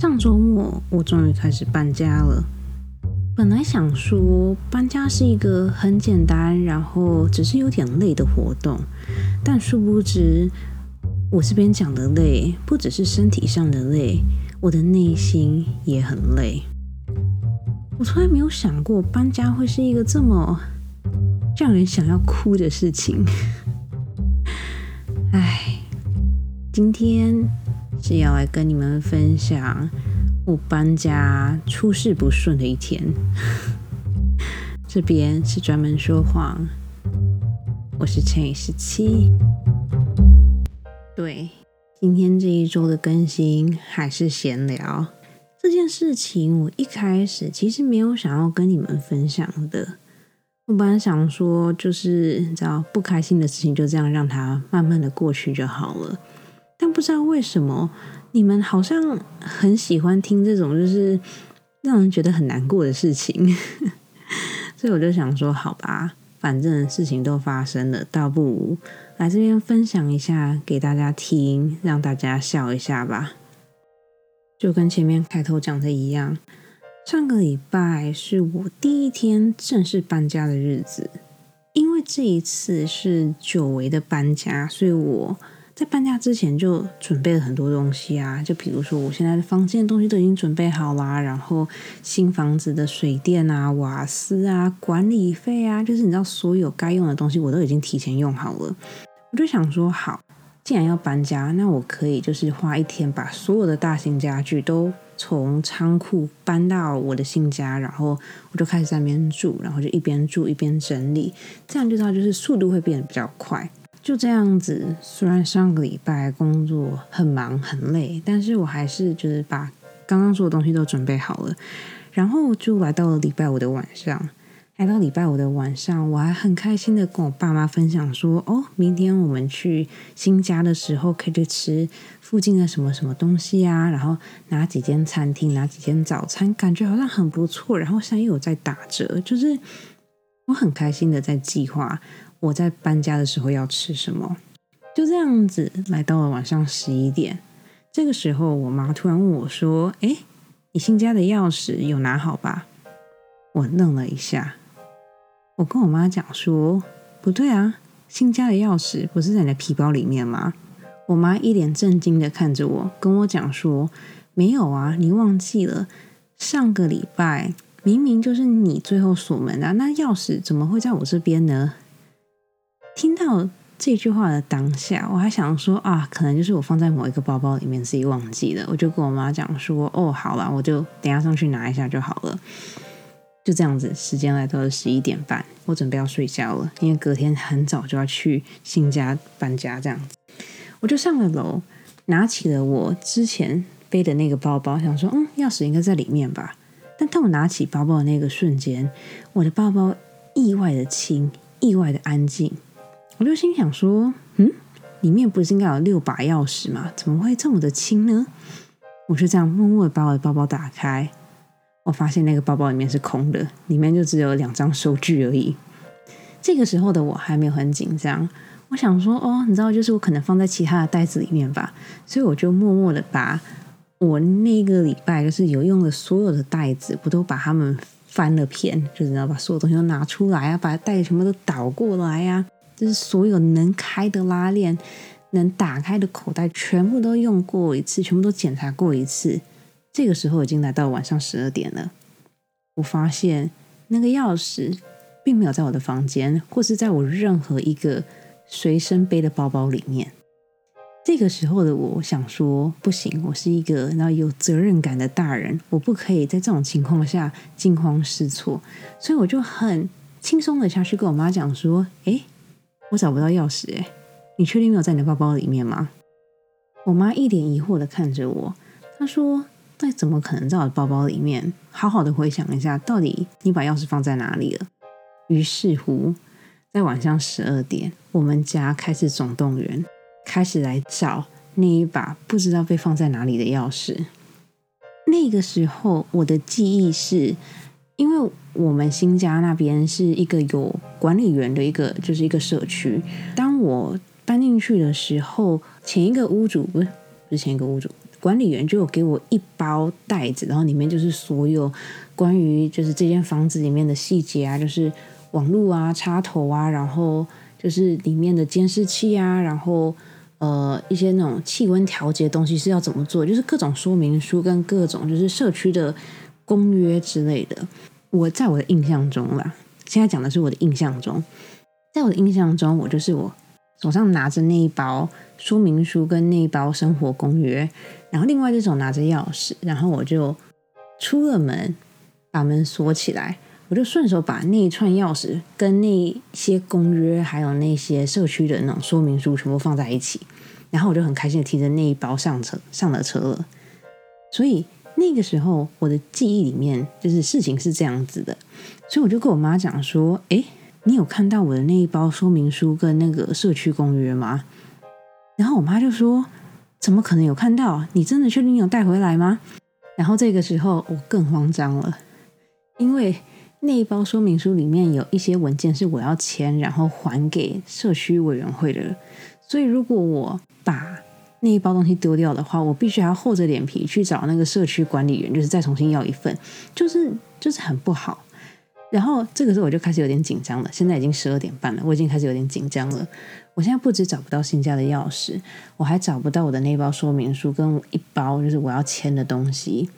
上周末我终于开始搬家了。本来想说搬家是一个很简单，然后只是有点累的活动，但殊不知我这边讲的累，不只是身体上的累，我的内心也很累。我从来没有想过搬家会是一个这么让人想要哭的事情。唉，今天是要来跟你们分享我搬家出事不顺的一天。这边是专门说谎，我是乘以十七。对，今天这一周的更新还是闲聊这件事情。我一开始其实没有想要跟你们分享的。我本来想说，就是你知道不开心的事情就这样让它慢慢的过去就好了。但不知道为什么，你们好像很喜欢听这种就是让人觉得很难过的事情，所以我就想说，好吧，反正事情都发生了，倒不如来这边分享一下给大家听，让大家笑一下吧。就跟前面开头讲的一样。上个礼拜是我第一天正式搬家的日子，因为这一次是久违的搬家，所以我在搬家之前就准备了很多东西啊，就比如说我现在的房间的东西都已经准备好啦，然后新房子的水电啊、瓦斯啊、管理费啊，就是你知道所有该用的东西我都已经提前用好了。我就想说，好，既然要搬家，那我可以就是花一天把所有的大型家具都。从仓库搬到我的新家，然后我就开始在那边住，然后就一边住一边整理，这样就知道就是速度会变得比较快。就这样子，虽然上个礼拜工作很忙很累，但是我还是就是把刚刚所有东西都准备好了，然后就来到了礼拜五的晚上。来到礼拜五的晚上，我还很开心的跟我爸妈分享说：“哦，明天我们去新家的时候，可以去吃附近的什么什么东西啊，然后哪几间餐厅，哪几间早餐，感觉好像很不错。然后现在又有在打折，就是我很开心的在计划我在搬家的时候要吃什么。就这样子，来到了晚上十一点，这个时候我妈突然问我说：‘哎，你新家的钥匙有拿好吧？’我愣了一下。”我跟我妈讲说，不对啊，新家的钥匙不是在你的皮包里面吗？我妈一脸震惊的看着我，跟我讲说，没有啊，你忘记了，上个礼拜明明就是你最后锁门的，那钥匙怎么会在我这边呢？听到这句话的当下，我还想说啊，可能就是我放在某一个包包里面自己忘记了，我就跟我妈讲说，哦，好了，我就等下上去拿一下就好了。就这样子，时间来到了十一点半，我准备要睡觉了，因为隔天很早就要去新家搬家。这样子，我就上了楼，拿起了我之前背的那个包包，想说，嗯，钥匙应该在里面吧。但当我拿起包包的那个瞬间，我的包包意外的轻，意外的安静。我就心想说，嗯，里面不是应该有六把钥匙吗？怎么会这么的轻呢？我就这样默默的把我的包包打开。我发现那个包包里面是空的，里面就只有两张收据而已。这个时候的我还没有很紧张，我想说，哦，你知道，就是我可能放在其他的袋子里面吧，所以我就默默的把我那个礼拜就是有用的所有的袋子，我都把它们翻了片，就是要把所有东西都拿出来啊，把袋子全部都倒过来呀，就是所有能开的拉链、能打开的口袋，全部都用过一次，全部都检查过一次。这个时候已经来到晚上十二点了，我发现那个钥匙并没有在我的房间，或是在我任何一个随身背的包包里面。这个时候的我想说，不行，我是一个然后有责任感的大人，我不可以在这种情况下惊慌失措，所以我就很轻松的下去跟我妈讲说：“哎，我找不到钥匙，哎，你确定没有在你的包包里面吗？”我妈一脸疑惑的看着我，她说。那怎么可能在我的包包里面？好好的回想一下，到底你把钥匙放在哪里了？于是乎，在晚上十二点，我们家开始总动员，开始来找那一把不知道被放在哪里的钥匙。那个时候，我的记忆是，因为我们新家那边是一个有管理员的一个，就是一个社区。当我搬进去的时候，前一个屋主不是不是前一个屋主。管理员就有给我一包袋子，然后里面就是所有关于就是这间房子里面的细节啊，就是网络啊、插头啊，然后就是里面的监视器啊，然后呃一些那种气温调节东西是要怎么做，就是各种说明书跟各种就是社区的公约之类的。我在我的印象中啦，现在讲的是我的印象中，在我的印象中，我就是我手上拿着那一包说明书跟那一包生活公约，然后另外一只手拿着钥匙，然后我就出了门，把门锁起来，我就顺手把那一串钥匙跟那些公约，还有那些社区的那种说明书全部放在一起，然后我就很开心的提着那一包上车，上了车了，所以。那个时候，我的记忆里面就是事情是这样子的，所以我就跟我妈讲说：“哎，你有看到我的那一包说明书跟那个社区公约吗？”然后我妈就说：“怎么可能有看到？你真的确定你有带回来吗？”然后这个时候我更慌张了，因为那一包说明书里面有一些文件是我要签，然后还给社区委员会的，所以如果我把那一包东西丢掉的话，我必须要厚着脸皮去找那个社区管理员，就是再重新要一份，就是就是很不好。然后这个时候我就开始有点紧张了。现在已经十二点半了，我已经开始有点紧张了。我现在不止找不到新家的钥匙，我还找不到我的那包说明书跟一包就是我要签的东西，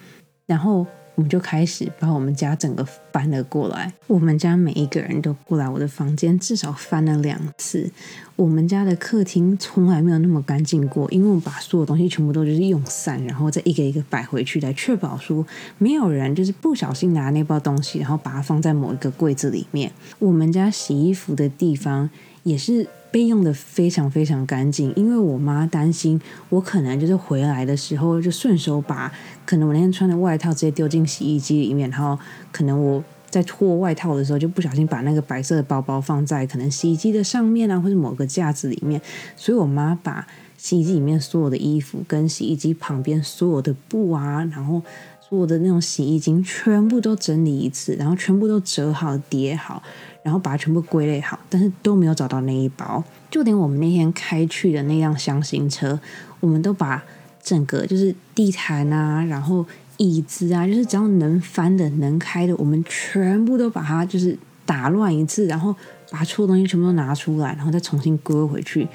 然后。我们就开始把我们家整个翻了过来。我们家每一个人都过来我的房间，至少翻了两次。我们家的客厅从来没有那么干净过，因为我们把所有东西全部都就是用散，然后再一个一个摆回去，来确保说没有人就是不小心拿那包东西，然后把它放在某一个柜子里面。我们家洗衣服的地方也是。被用的非常非常干净，因为我妈担心我可能就是回来的时候就顺手把可能我那天穿的外套直接丢进洗衣机里面，然后可能我在脱外套的时候就不小心把那个白色的包包放在可能洗衣机的上面啊，或者某个架子里面，所以我妈把洗衣机里面所有的衣服跟洗衣机旁边所有的布啊，然后所有的那种洗衣精全部都整理一次，然后全部都折好叠好。然后把它全部归类好，但是都没有找到那一包。就连我们那天开去的那辆箱型车，我们都把整个就是地毯啊，然后椅子啊，就是只要能翻的、能开的，我们全部都把它就是打乱一次，然后把错东西全部都拿出来，然后再重新搁回去。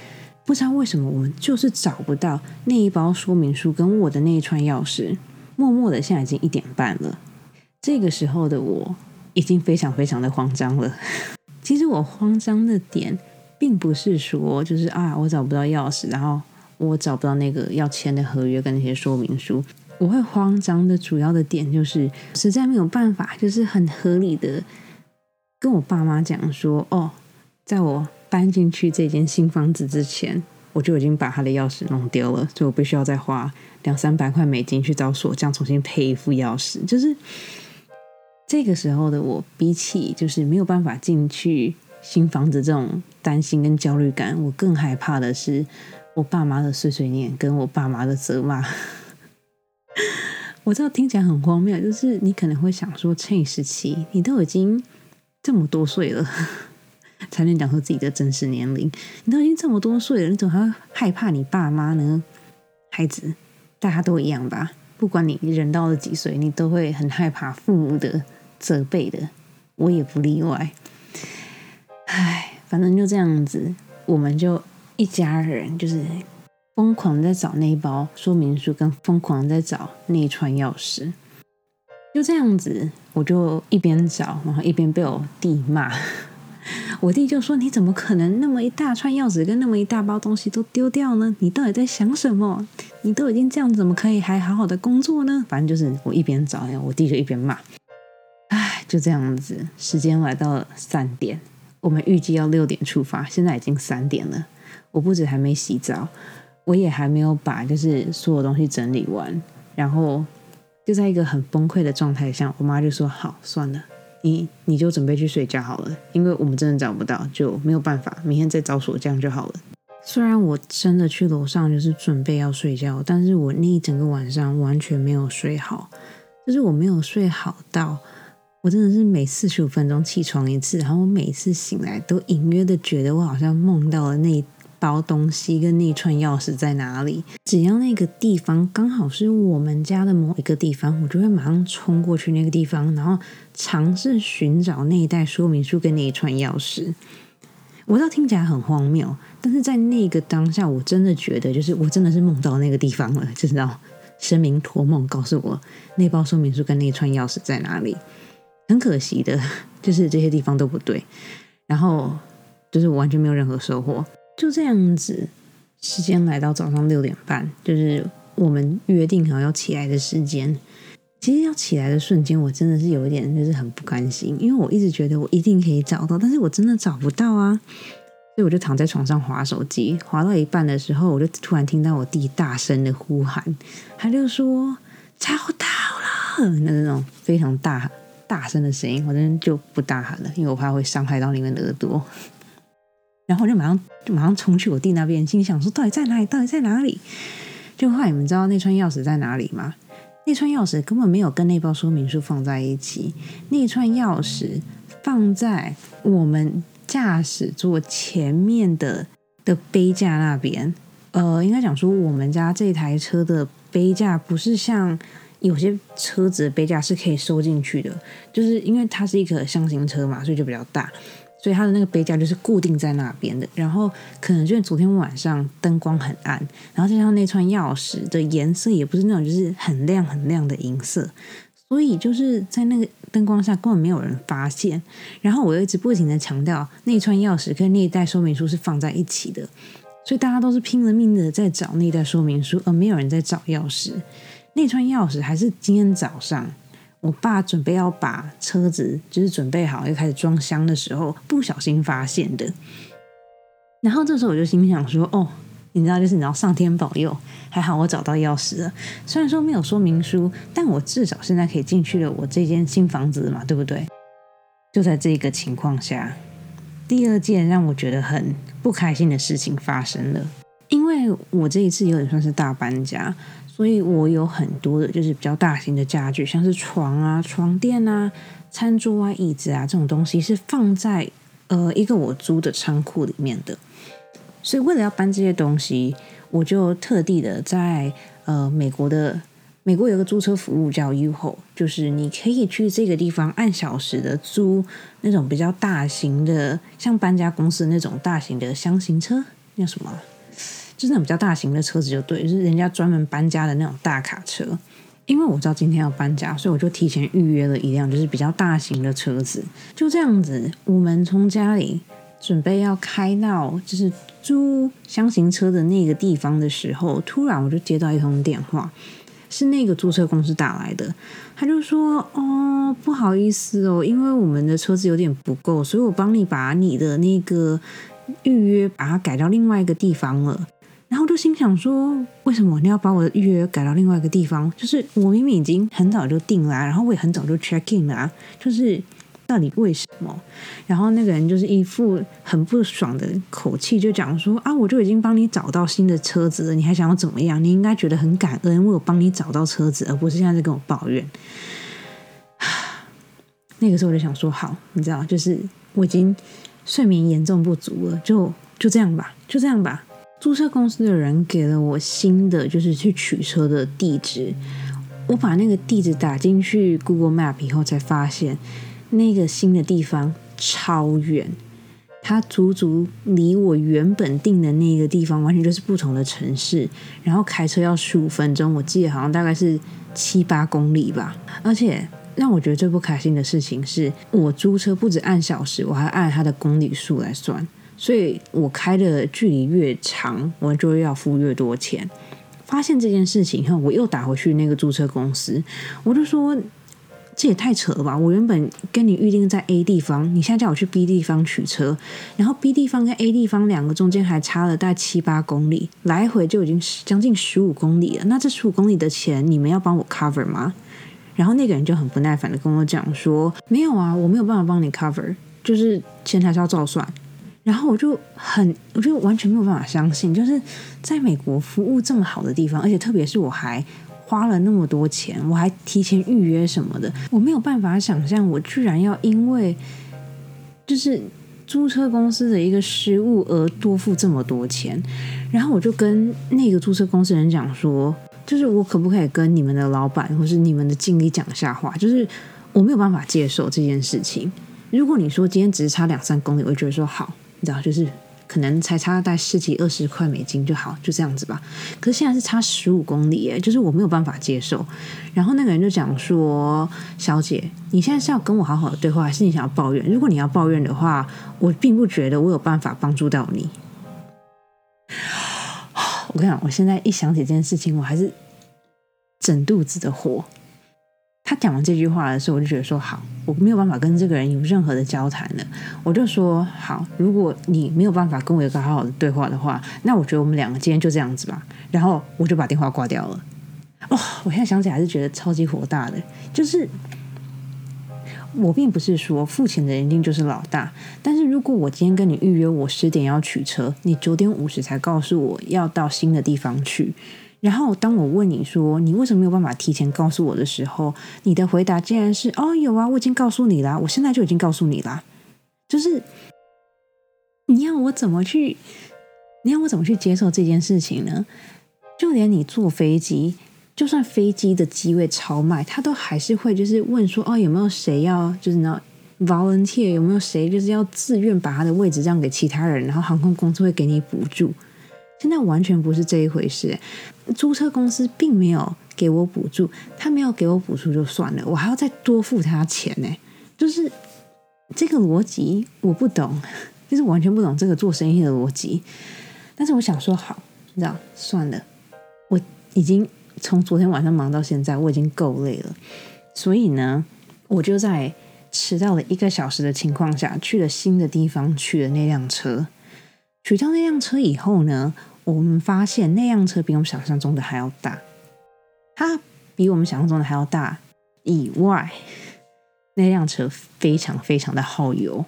不知道为什么，我们就是找不到那一包说明书跟我的那一串钥匙。默默的，现在已经一点半了。这个时候的我。已经非常非常的慌张了。其实我慌张的点，并不是说就是啊，我找不到钥匙，然后我找不到那个要签的合约跟那些说明书。我会慌张的主要的点，就是实在没有办法，就是很合理的跟我爸妈讲说，哦，在我搬进去这间新房子之前，我就已经把他的钥匙弄丢了，所以我必须要再花两三百块美金去找锁匠重新配一副钥匙，就是。这个时候的我，比起就是没有办法进去新房子这种担心跟焦虑感，我更害怕的是我爸妈的碎碎念跟我爸妈的责骂。我知道听起来很荒谬，就是你可能会想说，趁时期你都已经这么多岁了，才能讲出自己的真实年龄。你都已经这么多岁了，你怎么还害怕你爸妈呢？孩子，大家都一样吧？不管你人到了几岁，你都会很害怕父母的。责备的，我也不例外。唉，反正就这样子，我们就一家人就是疯狂在找那一包说明书，跟疯狂在找那一串钥匙。就这样子，我就一边找，然后一边被我弟骂。我弟就说：“你怎么可能那么一大串钥匙跟那么一大包东西都丢掉呢？你到底在想什么？你都已经这样，怎么可以还好好的工作呢？”反正就是我一边找，我弟就一边骂。唉就这样子，时间来到了三点，我们预计要六点出发，现在已经三点了。我不止还没洗澡，我也还没有把就是所有东西整理完，然后就在一个很崩溃的状态下，我妈就说：“好，算了，你你就准备去睡觉好了，因为我们真的找不到，就没有办法，明天再找锁匠就好了。”虽然我真的去楼上就是准备要睡觉，但是我那一整个晚上完全没有睡好，就是我没有睡好到。我真的是每四十五分钟起床一次，然后我每次醒来都隐约的觉得我好像梦到了那包东西跟那串钥匙在哪里。只要那个地方刚好是我们家的某一个地方，我就会马上冲过去那个地方，然后尝试寻找那一袋说明书跟那一串钥匙。我知道听起来很荒谬，但是在那个当下，我真的觉得，就是我真的是梦到那个地方了，就知道神明托梦告诉我那包说明书跟那串钥匙在哪里。很可惜的，就是这些地方都不对，然后就是我完全没有任何收获。就这样子，时间来到早上六点半，就是我们约定好要起来的时间。其实要起来的瞬间，我真的是有一点就是很不甘心，因为我一直觉得我一定可以找到，但是我真的找不到啊。所以我就躺在床上划手机，划到一半的时候，我就突然听到我弟大声的呼喊，他就说找到了，那那种非常大。大声的声音，我真的就不大喊了，因为我怕会伤害到你们的耳朵。然后我就马上就马上冲去我弟那边，心想说：到底在哪里？到底在哪里？就后来你们知道那串钥匙在哪里吗？那串钥匙根本没有跟那包说明书放在一起，那串钥匙放在我们驾驶座前面的的杯架那边。呃，应该讲说我们家这台车的杯架不是像。有些车子的杯架是可以收进去的，就是因为它是一个箱型车嘛，所以就比较大，所以它的那个杯架就是固定在那边的。然后可能就是昨天晚上灯光很暗，然后加上那串钥匙的颜色也不是那种就是很亮很亮的银色，所以就是在那个灯光下根本没有人发现。然后我又一直不停的强调，那串钥匙跟那一袋说明书是放在一起的，所以大家都是拼了命的在找那袋说明书，而没有人在找钥匙。那串钥匙还是今天早上，我爸准备要把车子就是准备好要开始装箱的时候，不小心发现的。然后这时候我就心想说：“哦，你知道，就是你知道，上天保佑，还好我找到钥匙了。虽然说没有说明书，但我至少现在可以进去了我这间新房子嘛，对不对？”就在这个情况下，第二件让我觉得很不开心的事情发生了，因为我这一次有点算是大搬家。所以我有很多的，就是比较大型的家具，像是床啊、床垫啊、餐桌啊、椅子啊这种东西，是放在呃一个我租的仓库里面的。所以为了要搬这些东西，我就特地的在呃美国的美国有个租车服务叫 Uho，就是你可以去这个地方按小时的租那种比较大型的，像搬家公司那种大型的箱型车，叫什么？就是那种比较大型的车子就对，就是人家专门搬家的那种大卡车。因为我知道今天要搬家，所以我就提前预约了一辆就是比较大型的车子。就这样子，我们从家里准备要开到就是租箱型车的那个地方的时候，突然我就接到一通电话，是那个租车公司打来的。他就说：“哦，不好意思哦，因为我们的车子有点不够，所以我帮你把你的那个预约把它改到另外一个地方了。”然后就心想说，为什么你要把我的预约改到另外一个地方？就是我明明已经很早就定了，然后我也很早就 check in 了啊，就是到底为什么？然后那个人就是一副很不爽的口气，就讲说啊，我就已经帮你找到新的车子了，你还想要怎么样？你应该觉得很感恩，我有帮你找到车子，而不是现在在跟我抱怨。那个时候我就想说，好，你知道，就是我已经睡眠严重不足了，就就这样吧，就这样吧。租车公司的人给了我新的，就是去取车的地址。我把那个地址打进去 Google Map 以后，才发现那个新的地方超远，它足足离我原本定的那个地方完全就是不同的城市。然后开车要十五分钟，我记得好像大概是七八公里吧。而且让我觉得最不开心的事情是，我租车不止按小时，我还按它的公里数来算。所以我开的距离越长，我就要付越多钱。发现这件事情以后，我又打回去那个租车公司，我就说这也太扯了吧！我原本跟你预定在 A 地方，你现在叫我去 B 地方取车，然后 B 地方跟 A 地方两个中间还差了大概七八公里，来回就已经将近十五公里了。那这十五公里的钱，你们要帮我 cover 吗？然后那个人就很不耐烦的跟我讲说：“没有啊，我没有办法帮你 cover，就是钱还是要照算。”然后我就很，我就完全没有办法相信，就是在美国服务这么好的地方，而且特别是我还花了那么多钱，我还提前预约什么的，我没有办法想象，我居然要因为就是租车公司的一个失误而多付这么多钱。然后我就跟那个租车公司人讲说，就是我可不可以跟你们的老板或是你们的经理讲下话，就是我没有办法接受这件事情。如果你说今天只是差两三公里，我会觉得说好，你知道，就是可能才差大概十几二十块美金就好，就这样子吧。可是现在是差十五公里，耶，就是我没有办法接受。然后那个人就讲说：“小姐，你现在是要跟我好好的对话，还是你想要抱怨？如果你要抱怨的话，我并不觉得我有办法帮助到你。”我跟你讲，我现在一想起这件事情，我还是整肚子的火。他讲完这句话的时候，我就觉得说好，我没有办法跟这个人有任何的交谈了。我就说好，如果你没有办法跟我有个好好的对话的话，那我觉得我们两个今天就这样子吧。然后我就把电话挂掉了。哦，我现在想起来还是觉得超级火大的。就是我并不是说付钱的人一定就是老大，但是如果我今天跟你预约，我十点要取车，你九点五十才告诉我要到新的地方去。然后，当我问你说你为什么没有办法提前告诉我的时候，你的回答竟然是：“哦，有啊，我已经告诉你啦，我现在就已经告诉你啦。”就是你要我怎么去？你要我怎么去接受这件事情呢？就连你坐飞机，就算飞机的机位超卖，他都还是会就是问说：“哦，有没有谁要就是呢 volunteer？有没有谁就是要自愿把他的位置让给其他人？然后航空公司会给你补助。”现在完全不是这一回事，租车公司并没有给我补助，他没有给我补助就算了，我还要再多付他钱呢，就是这个逻辑我不懂，就是完全不懂这个做生意的逻辑。但是我想说，好，这样算了，我已经从昨天晚上忙到现在，我已经够累了，所以呢，我就在迟到了一个小时的情况下去了新的地方，去了那辆车。取掉那辆车以后呢，我们发现那辆车比我们想象中的还要大。它比我们想象中的还要大以外，那辆车非常非常的耗油。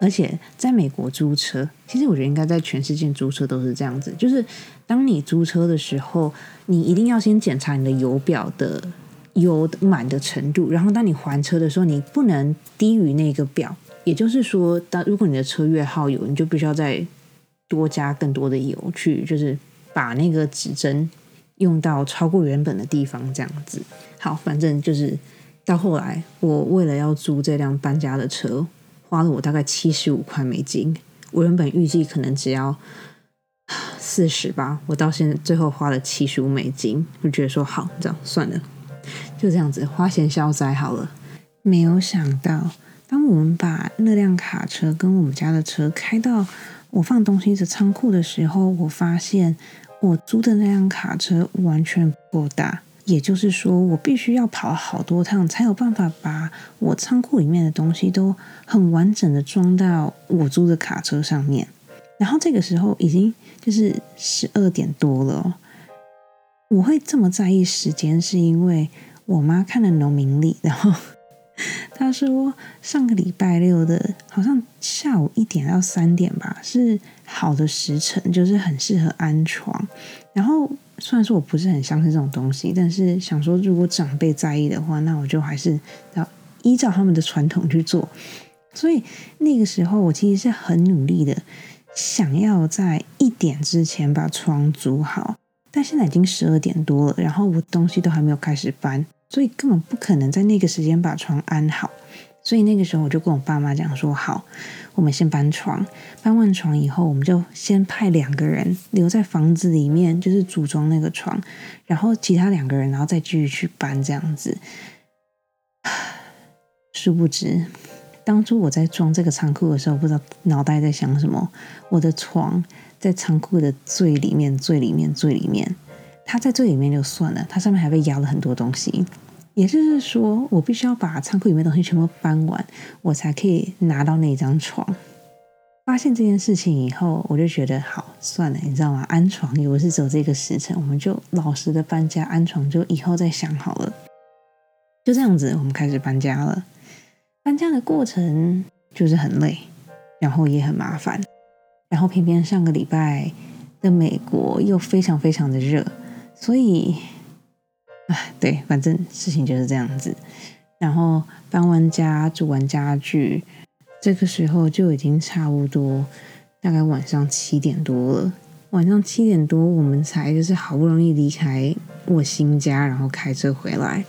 而且在美国租车，其实我觉得应该在全世界租车都是这样子，就是当你租车的时候，你一定要先检查你的油表的油满的程度，然后当你还车的时候，你不能低于那个表。也就是说，当如果你的车越耗油，你就必须要在多加更多的油去，就是把那个指针用到超过原本的地方，这样子。好，反正就是到后来，我为了要租这辆搬家的车，花了我大概七十五块美金。我原本预计可能只要四十吧，我到现在最后花了七十五美金，就觉得说好，这样算了，就这样子花钱消灾好了。没有想到，当我们把那辆卡车跟我们家的车开到。我放东西的仓库的时候，我发现我租的那辆卡车完全不够大，也就是说，我必须要跑好多趟才有办法把我仓库里面的东西都很完整的装到我租的卡车上面。然后这个时候已经就是十二点多了，我会这么在意时间，是因为我妈看了农民历，然后。他说上个礼拜六的，好像下午一点到三点吧，是好的时辰，就是很适合安床。然后虽然说我不是很相信这种东西，但是想说如果长辈在意的话，那我就还是要依照他们的传统去做。所以那个时候我其实是很努力的，想要在一点之前把床煮好。但现在已经十二点多了，然后我东西都还没有开始搬。所以根本不可能在那个时间把床安好，所以那个时候我就跟我爸妈讲说：“好，我们先搬床，搬完床以后，我们就先派两个人留在房子里面，就是组装那个床，然后其他两个人然后再继续去搬这样子。”殊不知，当初我在装这个仓库的时候，不知道脑袋在想什么。我的床在仓库的最里面、最里面、最里面。它在最里面就算了，它上面还被压了很多东西，也就是说，我必须要把仓库里面东西全部搬完，我才可以拿到那张床。发现这件事情以后，我就觉得好算了，你知道吗？安床也不是只有这个时辰，我们就老实的搬家安床，就以后再想好了。就这样子，我们开始搬家了。搬家的过程就是很累，然后也很麻烦，然后偏偏上个礼拜的美国又非常非常的热。所以，哎，对，反正事情就是这样子。然后搬完家、煮完家具，这个时候就已经差不多大概晚上七点多了。晚上七点多，我们才就是好不容易离开我新家，然后开车回来。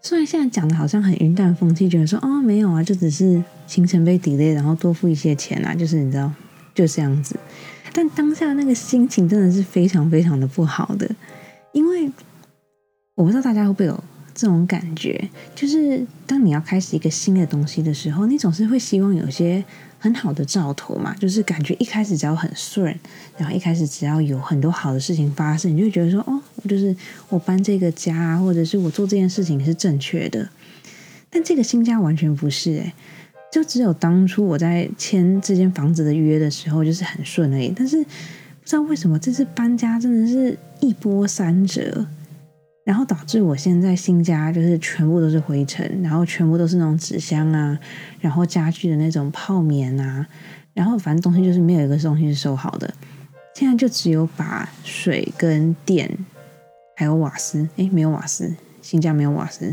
虽然现在讲的好像很云淡风轻，觉得说哦没有啊，就只是行程被 delay，然后多付一些钱啊，就是你知道就这样子。但当下那个心情真的是非常非常的不好的，因为我不知道大家会不会有。这种感觉，就是当你要开始一个新的东西的时候，你总是会希望有些很好的兆头嘛。就是感觉一开始只要很顺，然后一开始只要有很多好的事情发生，你就会觉得说，哦，就是我搬这个家，或者是我做这件事情是正确的。但这个新家完全不是，诶，就只有当初我在签这间房子的约的时候，就是很顺而已。但是不知道为什么这次搬家真的是一波三折。然后导致我现在新家就是全部都是灰尘，然后全部都是那种纸箱啊，然后家具的那种泡棉啊，然后反正东西就是没有一个东西是收好的。现在就只有把水跟电还有瓦斯，诶，没有瓦斯，新家没有瓦斯，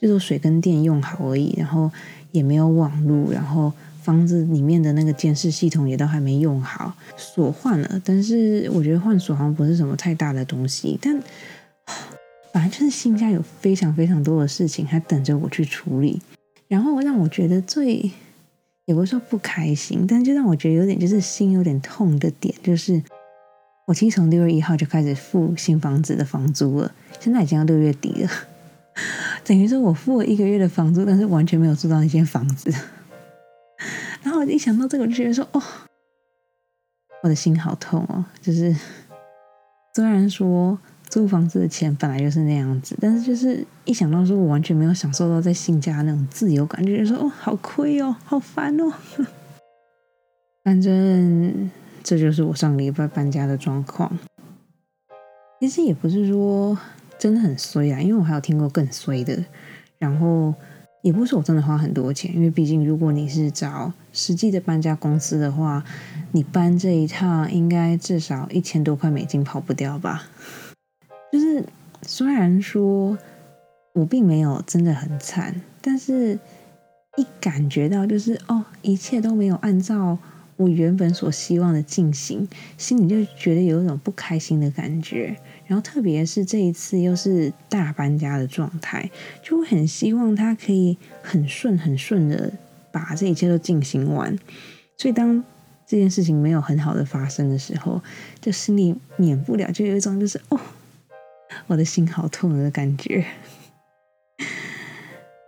就是水跟电用好而已。然后也没有网络，然后房子里面的那个监视系统也都还没用好，锁换了，但是我觉得换锁好像不是什么太大的东西，但。反正就是新家有非常非常多的事情还等着我去处理，然后让我觉得最也不是说不开心，但就让我觉得有点就是心有点痛的点，就是我其实从六月一号就开始付新房子的房租了，现在已经要六月底了，等于说我付了一个月的房租，但是完全没有住到那间房子。然后我一想到这个，我就觉得说，哦，我的心好痛哦，就是虽然说。租房子的钱本来就是那样子，但是就是一想到说我完全没有享受到在新家那种自由感，就觉得说哦，好亏哦，好烦哦。反正这就是我上个礼拜搬家的状况。其实也不是说真的很衰啊，因为我还有听过更衰的。然后也不是我真的花很多钱，因为毕竟如果你是找实际的搬家公司的话，你搬这一趟应该至少一千多块美金跑不掉吧。虽然说我并没有真的很惨，但是一感觉到就是哦，一切都没有按照我原本所希望的进行，心里就觉得有一种不开心的感觉。然后特别是这一次又是大搬家的状态，就很希望他可以很顺很顺的把这一切都进行完。所以当这件事情没有很好的发生的时候，就心里免不了就有一种就是哦。我的心好痛的感觉。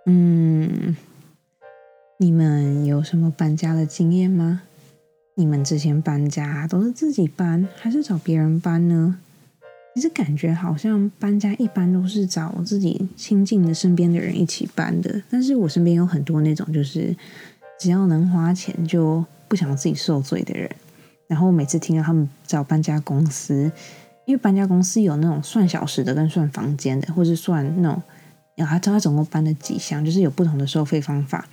嗯，你们有什么搬家的经验吗？你们之前搬家都是自己搬，还是找别人搬呢？其实感觉好像搬家一般都是找自己亲近的身边的人一起搬的。但是我身边有很多那种，就是只要能花钱就不想自己受罪的人。然后每次听到他们找搬家公司。因为搬家公司有那种算小时的跟算房间的，或是算那种，然后他他总共搬了几箱，就是有不同的收费方法。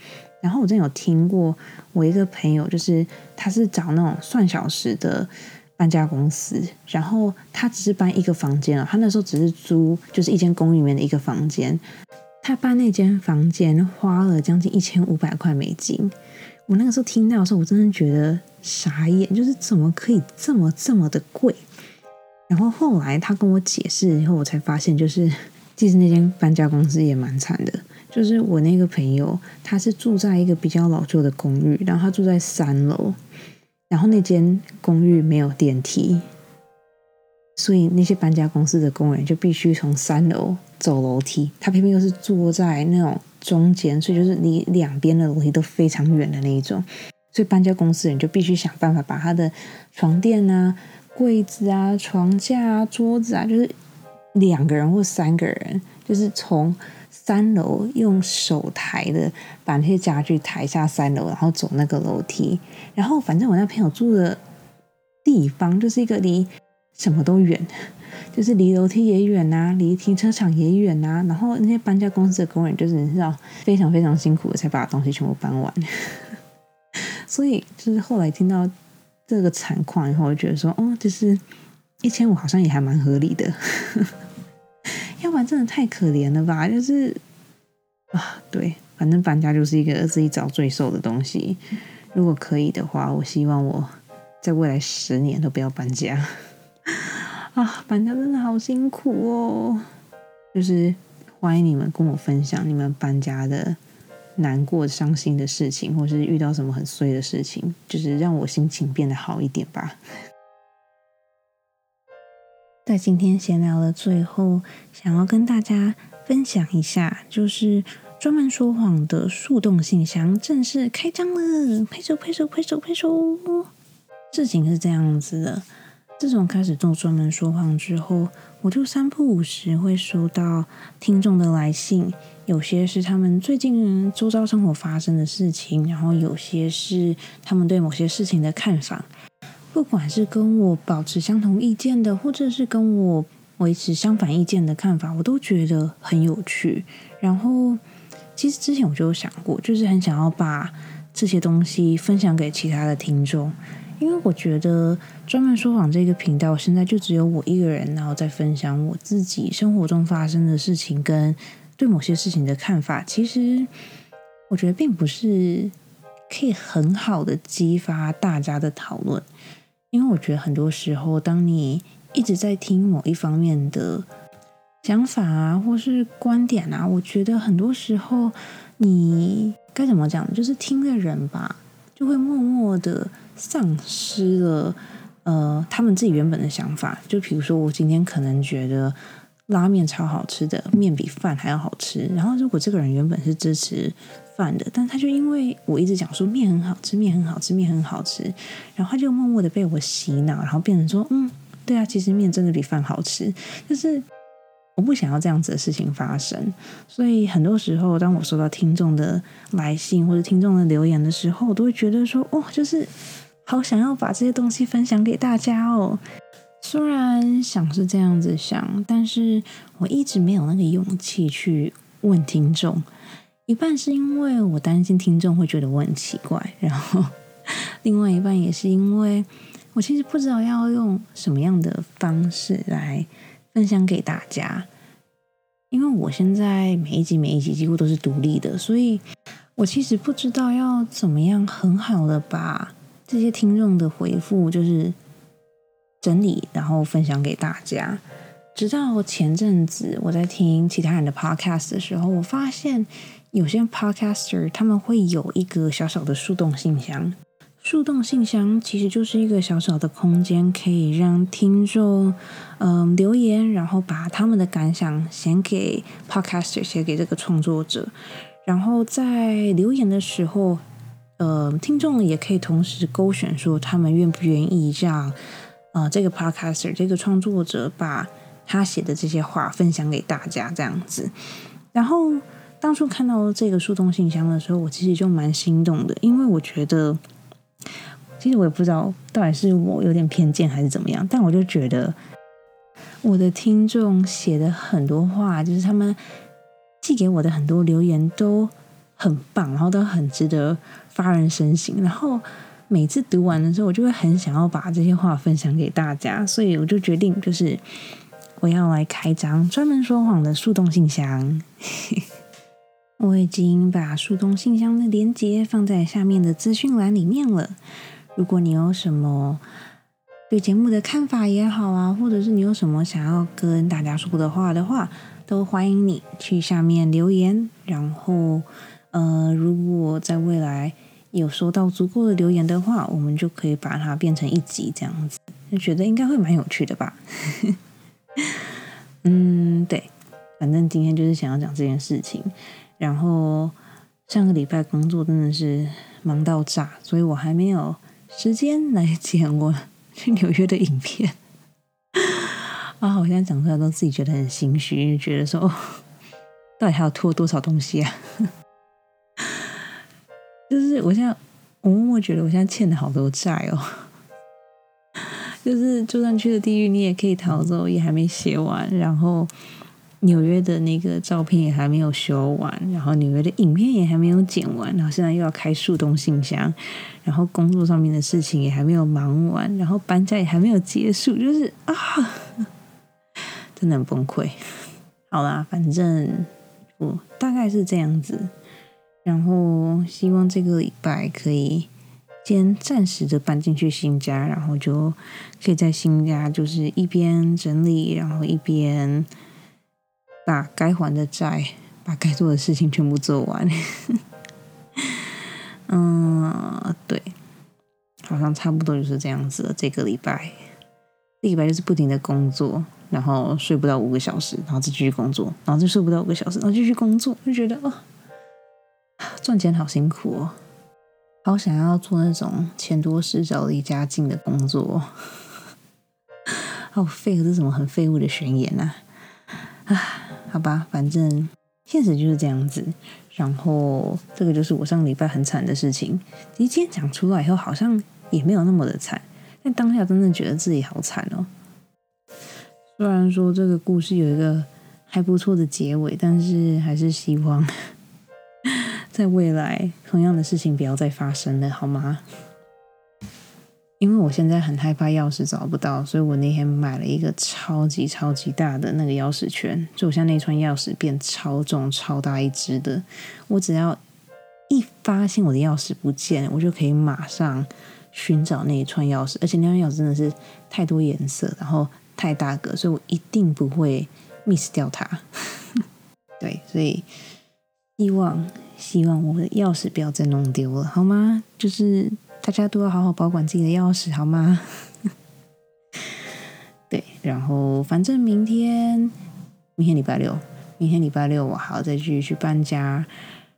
然后我真有听过，我一个朋友就是他是找那种算小时的搬家公司，然后他只是搬一个房间了，他那时候只是租就是一间公寓里面的一个房间，他搬那间房间花了将近一千五百块美金。我那个时候听到的时候，我真的觉得傻眼，就是怎么可以这么这么的贵？然后后来他跟我解释以后，我才发现，就是其实那间搬家公司也蛮惨的。就是我那个朋友，他是住在一个比较老旧的公寓，然后他住在三楼，然后那间公寓没有电梯，所以那些搬家公司的工人就必须从三楼走楼梯。他偏偏又是坐在那种中间，所以就是离两边的楼梯都非常远的那一种，所以搬家公司人就必须想办法把他的床垫啊。柜子啊，床架啊，桌子啊，就是两个人或三个人，就是从三楼用手抬的把那些家具抬下三楼，然后走那个楼梯。然后反正我那朋友住的地方就是一个离什么都远，就是离楼梯也远呐，离停车场也远呐。然后那些搬家公司的工人就是你知道非常非常辛苦的才把东西全部搬完。所以就是后来听到。这个惨况以后，我就觉得说，哦，就是一千五好像也还蛮合理的，要不然真的太可怜了吧？就是啊，对，反正搬家就是一个自己找罪受的东西。如果可以的话，我希望我在未来十年都不要搬家 啊！搬家真的好辛苦哦。就是欢迎你们跟我分享你们搬家的难过、伤心的事情，或是遇到什么很衰的事情，就是让我心情变得好一点吧。在今天闲聊的最后，想要跟大家分享一下，就是专门说谎的树洞信箱正式开张了，拍手拍手拍手拍手！事情是这样子的，自从开始做专门说谎之后，我就三不五时会收到听众的来信，有些是他们最近周遭生活发生的事情，然后有些是他们对某些事情的看法。不管是跟我保持相同意见的，或者是跟我维持相反意见的看法，我都觉得很有趣。然后，其实之前我就有想过，就是很想要把这些东西分享给其他的听众，因为我觉得专门说谎这个频道现在就只有我一个人，然后在分享我自己生活中发生的事情跟对某些事情的看法。其实，我觉得并不是可以很好的激发大家的讨论。因为我觉得很多时候，当你一直在听某一方面的想法啊，或是观点啊，我觉得很多时候你该怎么讲，就是听的人吧，就会默默的丧失了呃他们自己原本的想法。就比如说，我今天可能觉得拉面超好吃的，面比饭还要好吃。然后，如果这个人原本是支持。饭的，但他就因为我一直讲说面很好吃，面很好吃，面很好吃，然后他就默默的被我洗脑，然后变成说，嗯，对啊，其实面真的比饭好吃。就是我不想要这样子的事情发生，所以很多时候，当我收到听众的来信或者听众的留言的时候，我都会觉得说，哦，就是好想要把这些东西分享给大家哦。虽然想是这样子想，但是我一直没有那个勇气去问听众。一半是因为我担心听众会觉得我很奇怪，然后另外一半也是因为我其实不知道要用什么样的方式来分享给大家。因为我现在每一集每一集几乎都是独立的，所以我其实不知道要怎么样很好的把这些听众的回复就是整理，然后分享给大家。直到前阵子我在听其他人的 podcast 的时候，我发现。有些 podcaster 他们会有一个小小的树洞信箱，树洞信箱其实就是一个小小的空间，可以让听众嗯留言，然后把他们的感想写给 podcaster，写给这个创作者。然后在留言的时候，呃，听众也可以同时勾选说他们愿不愿意让呃这个 podcaster 这个创作者把他写的这些话分享给大家，这样子，然后。当初看到这个树洞信箱的时候，我其实就蛮心动的，因为我觉得，其实我也不知道到底是我有点偏见还是怎么样，但我就觉得我的听众写的很多话，就是他们寄给我的很多留言都很棒，然后都很值得发人深省。然后每次读完的时候，我就会很想要把这些话分享给大家，所以我就决定，就是我要来开张专门说谎的树洞信箱。我已经把树洞信箱的链接放在下面的资讯栏里面了。如果你有什么对节目的看法也好啊，或者是你有什么想要跟大家说的话的话，都欢迎你去下面留言。然后，呃，如果在未来有收到足够的留言的话，我们就可以把它变成一集这样子，就觉得应该会蛮有趣的吧。嗯，对，反正今天就是想要讲这件事情。然后上个礼拜工作真的是忙到炸，所以我还没有时间来剪我去纽约的影片。啊，我现在讲出来都自己觉得很心虚，觉得说到底还要拖多少东西啊？就是我现在我默默觉得我现在欠了好多债哦。就是就算去了地狱，你也可以逃走，也还没写完，然后。纽约的那个照片也还没有修完，然后纽约的影片也还没有剪完，然后现在又要开树洞信箱，然后工作上面的事情也还没有忙完，然后搬家也还没有结束，就是啊，真的很崩溃。好啦，反正我大概是这样子，然后希望这个礼拜可以先暂时的搬进去新家，然后就可以在新家就是一边整理，然后一边把该还的债、把该做的事情全部做完。嗯，对，好像差不多就是这样子了。这个礼拜，这礼拜就是不停的工作，然后睡不到五个小时，然后再继续工作，然后就睡不到五个小时，然后继续工作，就觉得哦，赚钱好辛苦哦，好想要做那种钱多事少离家近的工作，好废，这是什么很废物的宣言呐？啊，好吧，反正现实就是这样子。然后，这个就是我上礼拜很惨的事情。其实今天讲出来以后，好像也没有那么的惨，但当下真的觉得自己好惨哦。虽然说这个故事有一个还不错的结尾，但是还是希望在未来同样的事情不要再发生了，好吗？因为我现在很害怕钥匙找不到，所以我那天买了一个超级超级大的那个钥匙圈，就我现在那串钥匙变超重、超大一只的。我只要一发现我的钥匙不见，我就可以马上寻找那一串钥匙。而且那串钥匙真的是太多颜色，然后太大个，所以我一定不会 miss 掉它。对，所以希望希望我的钥匙不要再弄丢了，好吗？就是。大家都要好好保管自己的钥匙，好吗？对，然后反正明天，明天礼拜六，明天礼拜六我还要再继续去搬家，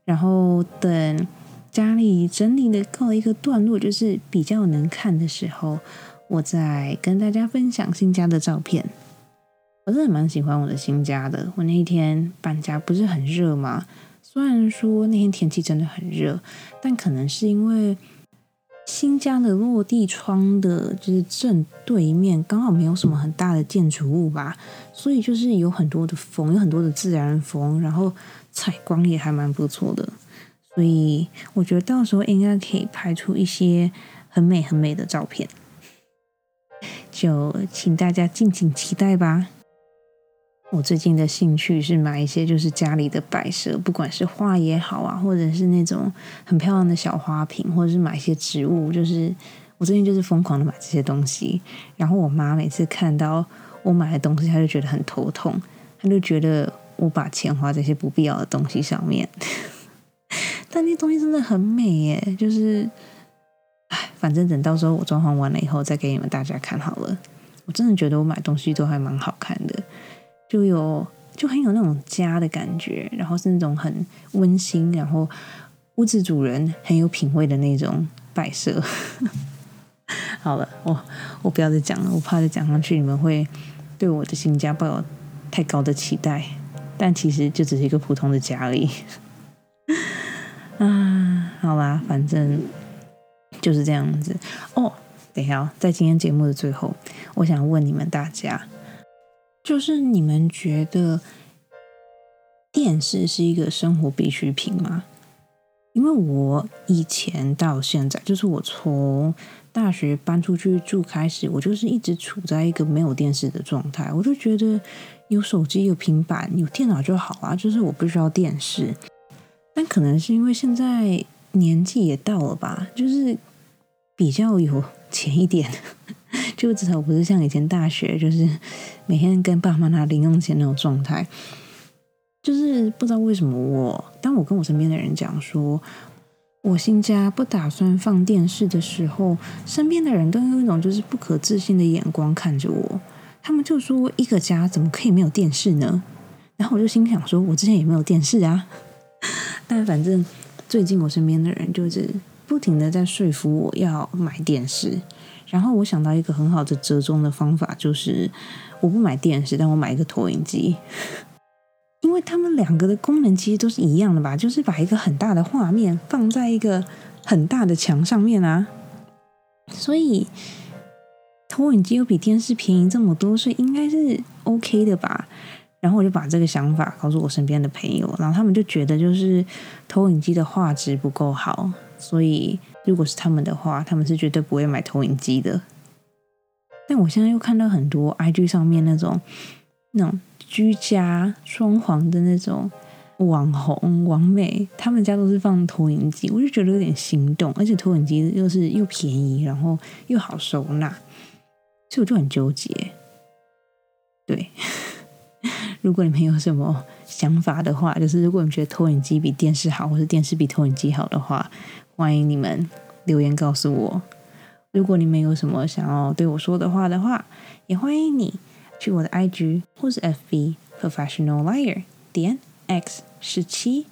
然后等家里整理的告一个段落，就是比较能看的时候，我再跟大家分享新家的照片。我真的蛮喜欢我的新家的。我那一天搬家不是很热吗？虽然说那天天气真的很热，但可能是因为。新家的落地窗的，就是正对面，刚好没有什么很大的建筑物吧，所以就是有很多的风，有很多的自然风，然后采光也还蛮不错的，所以我觉得到时候应该可以拍出一些很美很美的照片，就请大家敬请期待吧。我最近的兴趣是买一些就是家里的摆设，不管是画也好啊，或者是那种很漂亮的小花瓶，或者是买一些植物。就是我最近就是疯狂的买这些东西。然后我妈每次看到我买的东西，她就觉得很头痛，她就觉得我把钱花在一些不必要的东西上面。但那东西真的很美耶，就是唉，反正等到时候我装潢完了以后再给你们大家看好了。我真的觉得我买东西都还蛮好看的。就有就很有那种家的感觉，然后是那种很温馨，然后屋子主人很有品味的那种摆设。好了，我我不要再讲了，我怕再讲上去你们会对我的新家抱有太高的期待，但其实就只是一个普通的家而已。啊，好啦，反正就是这样子。哦，等一下，在今天节目的最后，我想问你们大家。就是你们觉得电视是一个生活必需品吗？因为我以前到现在，就是我从大学搬出去住开始，我就是一直处在一个没有电视的状态。我就觉得有手机、有平板、有电脑就好啊，就是我不需要电视。但可能是因为现在年纪也到了吧，就是比较有钱一点。就至少不是像以前大学，就是每天跟爸妈拿零用钱那种状态。就是不知道为什么，我当我跟我身边的人讲说，我新家不打算放电视的时候，身边的人都用一种就是不可置信的眼光看着我。他们就说：“一个家怎么可以没有电视呢？”然后我就心想说：“我之前也没有电视啊。”但反正最近我身边的人就是不停的在说服我要买电视。然后我想到一个很好的折中的方法，就是我不买电视，但我买一个投影机，因为他们两个的功能其实都是一样的吧，就是把一个很大的画面放在一个很大的墙上面啊，所以投影机又比电视便宜这么多，所以应该是 OK 的吧。然后我就把这个想法告诉我身边的朋友，然后他们就觉得就是投影机的画质不够好，所以。如果是他们的话，他们是绝对不会买投影机的。但我现在又看到很多 IG 上面那种那种居家装潢的那种网红、网美，他们家都是放投影机，我就觉得有点心动，而且投影机又是又便宜，然后又好收纳，所以我就很纠结。对，如果你们有什么想法的话，就是如果你觉得投影机比电视好，或者电视比投影机好的话，欢迎你们留言告诉我。如果你们有什么想要对我说的话的话，也欢迎你去我的 IG 或是 FB Professional Liar 点 X 十七，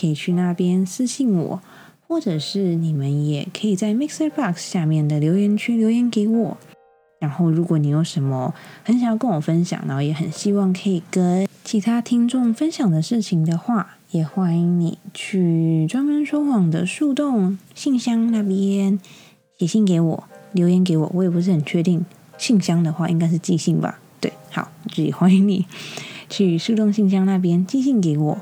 可以去那边私信我，或者是你们也可以在 Mixer Box 下面的留言区留言给我。然后，如果你有什么很想要跟我分享，然后也很希望可以跟其他听众分享的事情的话，也欢迎你去专门说谎的树洞信箱那边。写信给我，留言给我，我也不是很确定。信箱的话，应该是寄信吧？对，好，这里欢迎你去树洞信箱那边寄信给我。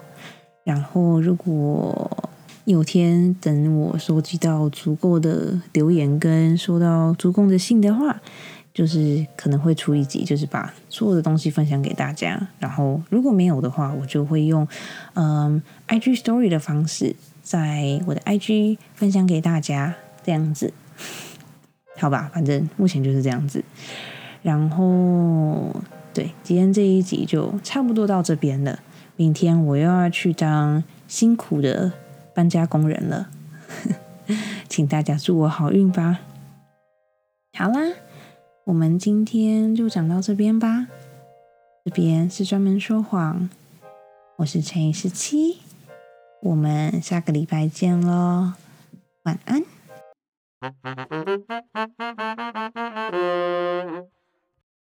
然后，如果有天等我收集到足够的留言跟收到足够的信的话，就是可能会出一集，就是把所有的东西分享给大家。然后，如果没有的话，我就会用嗯 IG Story 的方式，在我的 IG 分享给大家，这样子。好吧，反正目前就是这样子。然后，对，今天这一集就差不多到这边了。明天我又要去当辛苦的搬家工人了，请大家祝我好运吧。好啦，我们今天就讲到这边吧。这边是专门说谎，我是陈一十七，我们下个礼拜见喽，晚安。